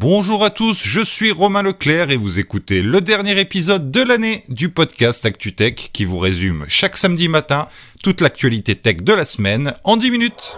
Bonjour à tous, je suis Romain Leclerc et vous écoutez le dernier épisode de l'année du podcast ActuTech qui vous résume chaque samedi matin toute l'actualité tech de la semaine en 10 minutes.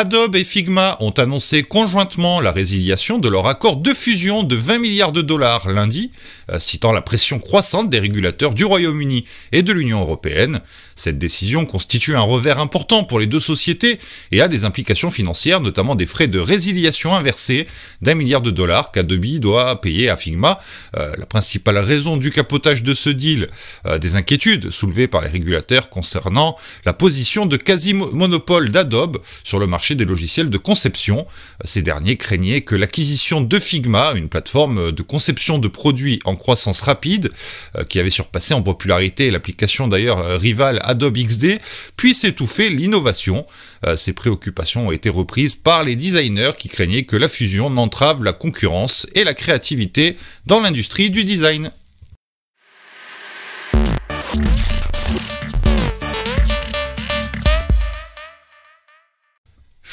Adobe et Figma ont annoncé conjointement la résiliation de leur accord de fusion de 20 milliards de dollars lundi, citant la pression croissante des régulateurs du Royaume-Uni et de l'Union européenne. Cette décision constitue un revers important pour les deux sociétés et a des implications financières, notamment des frais de résiliation inversés d'un milliard de dollars qu'Adobe doit payer à Figma. Euh, la principale raison du capotage de ce deal, euh, des inquiétudes soulevées par les régulateurs concernant la position de quasi-monopole d'Adobe sur le marché des logiciels de conception. Ces derniers craignaient que l'acquisition de Figma, une plateforme de conception de produits en croissance rapide, euh, qui avait surpassé en popularité l'application d'ailleurs euh, rivale Adobe XD, puisse étouffer l'innovation. Euh, ces préoccupations ont été reprises par les designers qui craignaient que la fusion n'entrave la concurrence et la créativité dans l'industrie du design.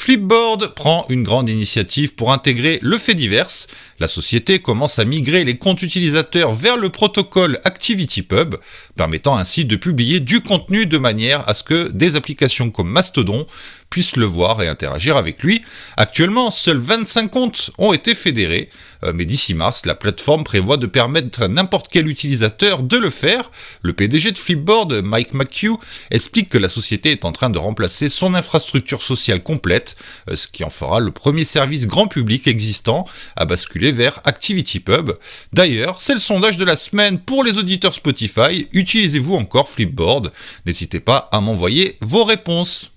Flipboard prend une grande initiative pour intégrer le fait divers. La société commence à migrer les comptes utilisateurs vers le protocole ActivityPub, permettant ainsi de publier du contenu de manière à ce que des applications comme Mastodon puissent le voir et interagir avec lui. Actuellement, seuls 25 comptes ont été fédérés, euh, mais d'ici mars, la plateforme prévoit de permettre à n'importe quel utilisateur de le faire. Le PDG de Flipboard, Mike McHugh, explique que la société est en train de remplacer son infrastructure sociale complète, euh, ce qui en fera le premier service grand public existant à basculer vers ActivityPub. D'ailleurs, c'est le sondage de la semaine pour les auditeurs Spotify. Utilisez-vous encore Flipboard? N'hésitez pas à m'envoyer vos réponses.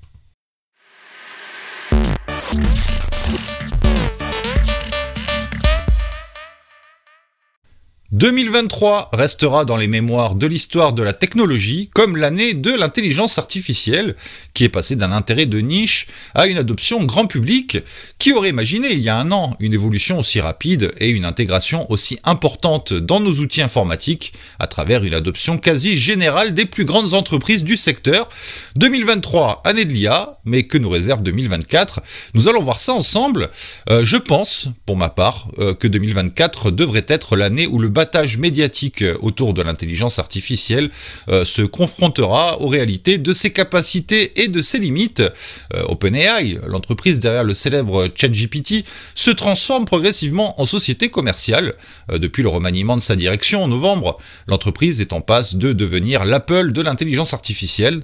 2023 restera dans les mémoires de l'histoire de la technologie comme l'année de l'intelligence artificielle, qui est passée d'un intérêt de niche à une adoption grand public. Qui aurait imaginé il y a un an une évolution aussi rapide et une intégration aussi importante dans nos outils informatiques à travers une adoption quasi générale des plus grandes entreprises du secteur 2023, année de l'IA, mais que nous réserve 2024 Nous allons voir ça ensemble. Euh, je pense, pour ma part, euh, que 2024 devrait être l'année où le battage médiatique autour de l'intelligence artificielle euh, se confrontera aux réalités de ses capacités et de ses limites. Euh, OpenAI, l'entreprise derrière le célèbre ChatGPT, se transforme progressivement en société commerciale. Euh, depuis le remaniement de sa direction en novembre, l'entreprise est en passe de devenir l'Apple de l'intelligence artificielle.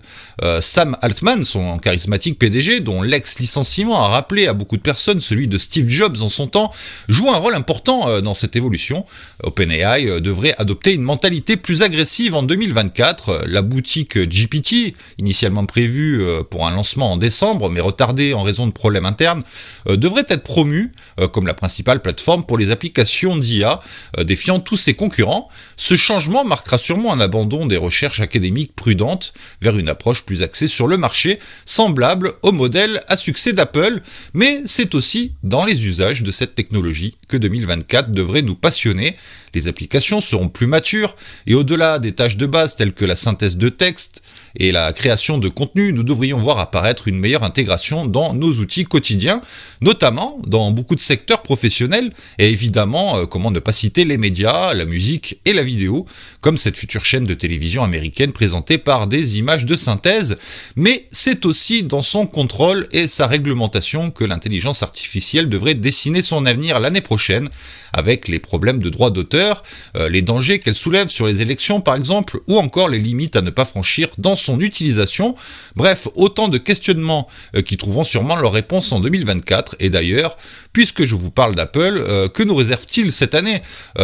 Sam Altman, son charismatique PDG, dont l'ex-licenciement a rappelé à beaucoup de personnes celui de Steve Jobs en son temps, joue un rôle important dans cette évolution. OpenAI euh, devrait adopter une mentalité plus agressive en 2024. La boutique GPT, initialement prévue euh, pour un lancement en décembre, mais retardée en raison de problèmes internes, euh, devrait être promue comme la principale plateforme pour les applications d'IA, défiant tous ses concurrents. Ce changement marquera sûrement un abandon des recherches académiques prudentes vers une approche plus axée sur le marché, semblable au modèle à succès d'Apple, mais c'est aussi dans les usages de cette technologie que 2024 devrait nous passionner. Les applications seront plus matures et au-delà des tâches de base telles que la synthèse de texte et la création de contenu, nous devrions voir apparaître une meilleure intégration dans nos outils quotidiens, notamment dans beaucoup de secteurs professionnels et évidemment, euh, comment ne pas citer les médias, la musique et la vidéo, comme cette future chaîne de télévision américaine présentée par des images de synthèse, mais c'est aussi dans son contrôle et sa réglementation que l'intelligence artificielle devrait dessiner son avenir l'année prochaine, avec les problèmes de droit d'auteur, euh, les dangers qu'elle soulève sur les élections par exemple, ou encore les limites à ne pas franchir dans son utilisation. Bref, autant de questionnements euh, qui trouveront sûrement leur réponse en 2024. Et d'ailleurs, puisque je vous parle d'Apple, euh, que nous réserve-t-il cette année?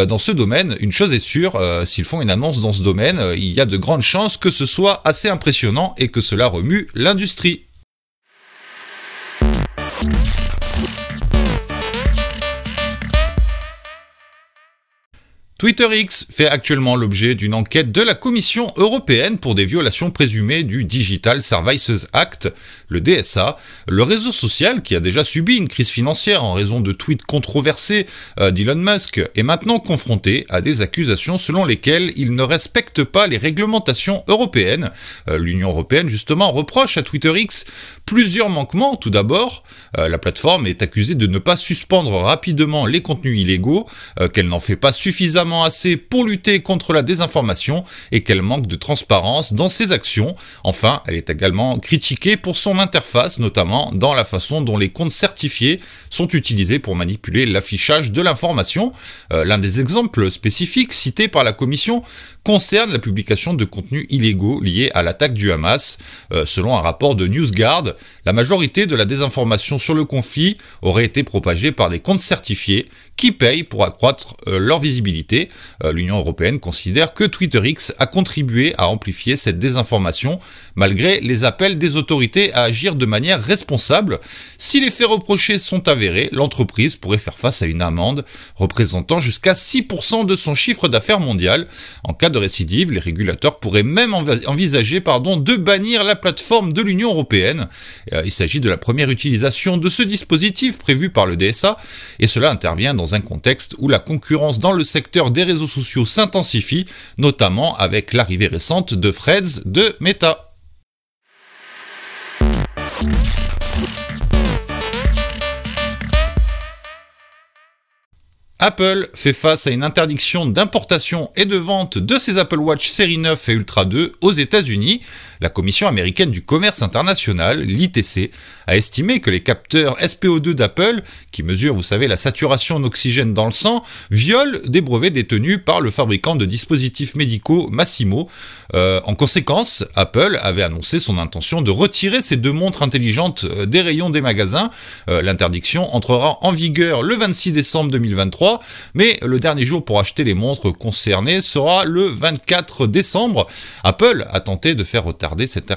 Dans ce domaine Une chose est sûre, s'ils font une annonce dans ce domaine, il y a de grandes chances que ce soit assez impressionnant et que cela remue l'industrie. Twitter X fait actuellement l'objet d'une enquête de la Commission européenne pour des violations présumées du Digital Services Act, le DSA, le réseau social qui a déjà subi une crise financière en raison de tweets controversés euh, d'Elon Musk est maintenant confronté à des accusations selon lesquelles il ne respecte pas les réglementations européennes. Euh, L'Union européenne justement reproche à Twitter X plusieurs manquements. Tout d'abord, euh, la plateforme est accusée de ne pas suspendre rapidement les contenus illégaux, qu'elle n'en fait pas suffisamment assez pour lutter contre la désinformation et qu'elle manque de transparence dans ses actions. Enfin, elle est également critiquée pour son interface, notamment dans la façon dont les comptes certifiés sont utilisés pour manipuler l'affichage de l'information. Euh, l'un des exemples spécifiques cités par la Commission concerne la publication de contenus illégaux liés à l'attaque du Hamas. Euh, selon un rapport de NewsGuard, la majorité de la désinformation sur le conflit aurait été propagée par des comptes certifiés qui payent pour accroître euh, leur visibilité. Euh, L'Union européenne considère que Twitter X a contribué à amplifier cette désinformation malgré les appels des autorités à agir de manière responsable. Si les faits reprochés sont avérés, l'entreprise pourrait faire face à une amende représentant jusqu'à 6% de son chiffre d'affaires mondial. En cas de récidive, les régulateurs pourraient même envisager de bannir la plateforme de l'Union européenne. Euh, il s'agit de la première utilisation de ce dispositif prévu par le DSA, et cela intervient dans un contexte où la concurrence dans le secteur des réseaux sociaux s'intensifie, notamment avec l'arrivée récente de Freds de Meta. Apple fait face à une interdiction d'importation et de vente de ses Apple Watch série 9 et Ultra 2 aux États-Unis. La Commission américaine du commerce international, l'ITC, a estimé que les capteurs SPO2 d'Apple, qui mesurent, vous savez, la saturation en oxygène dans le sang, violent des brevets détenus par le fabricant de dispositifs médicaux Massimo. Euh, en conséquence, Apple avait annoncé son intention de retirer ces deux montres intelligentes euh, des rayons des magasins. Euh, l'interdiction entrera en vigueur le 26 décembre 2023 mais le dernier jour pour acheter les montres concernées sera le 24 décembre. Apple a tenté de faire retarder cette,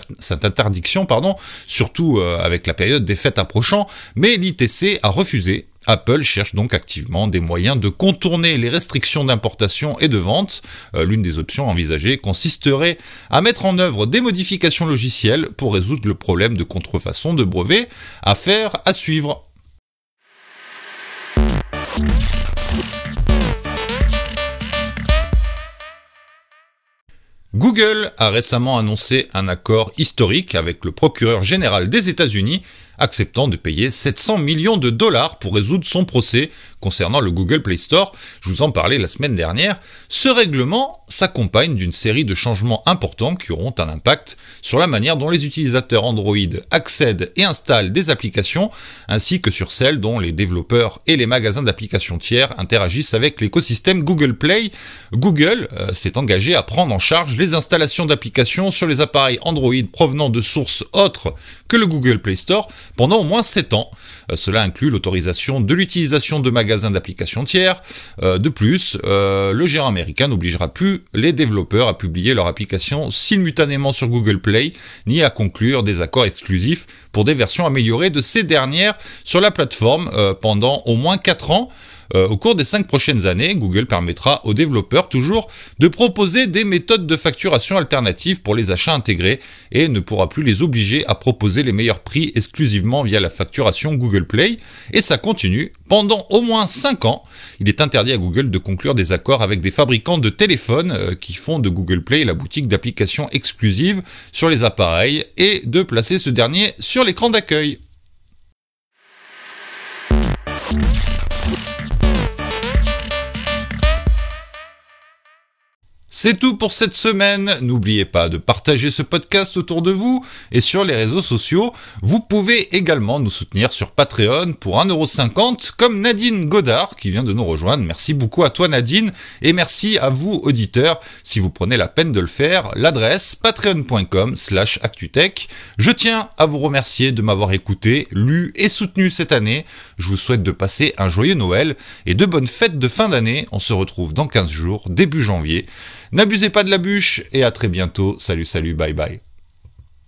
interdiction, pardon, surtout euh, avec la période des fêtes approchant, mais l'ITC a refusé Apple cherche donc activement des moyens de contourner les restrictions d'importation et de vente. Euh, l'une des options envisagées consisterait à mettre en œuvre des modifications logicielles pour résoudre le problème de contrefaçon de brevets. Affaire à suivre. Google a récemment annoncé un accord historique avec le procureur général des États-Unis acceptant de payer 700 millions de dollars pour résoudre son procès concernant le Google Play Store. Je vous en parlais la semaine dernière. Ce règlement s'accompagne d'une série de changements importants qui auront un impact sur la manière dont les utilisateurs Android accèdent et installent des applications, ainsi que sur celle dont les développeurs et les magasins d'applications tiers interagissent avec l'écosystème Google Play. Google euh, s'est engagé à prendre en charge les installations d'applications sur les appareils Android provenant de sources autres que le Google Play Store pendant au moins 7 ans. Euh, cela inclut l'autorisation de l'utilisation de magasins d'applications tiers. Euh, de plus, euh, le gérant américain n'obligera plus les développeurs à publier leur application simultanément sur Google Play, ni à conclure des accords exclusifs pour des versions améliorées de ces dernières sur la plateforme pendant au moins 4 ans. Euh, au cours des cinq prochaines années, Google permettra aux développeurs toujours de proposer des méthodes de facturation alternatives pour les achats intégrés et ne pourra plus les obliger à proposer les meilleurs prix exclusivement via la facturation Google Play. Et ça continue pendant au moins 5 ans. Il est interdit à Google de conclure des accords avec des fabricants de téléphones euh, qui font de Google Play la boutique d'applications exclusives sur les appareils et de placer ce dernier sur l'écran d'accueil. C'est tout pour cette semaine. N'oubliez pas de partager ce podcast autour de vous et sur les réseaux sociaux. Vous pouvez également nous soutenir sur Patreon pour 1,50€ comme Nadine Godard qui vient de nous rejoindre. Merci beaucoup à toi Nadine et merci à vous auditeurs si vous prenez la peine de le faire. L'adresse patreon.com slash actutech. Je tiens à vous remercier de m'avoir écouté, lu et soutenu cette année. Je vous souhaite de passer un joyeux Noël et de bonnes fêtes de fin d'année. On se retrouve dans 15 jours, début janvier. N'abusez pas de la bûche et à très bientôt. Salut, salut, bye bye.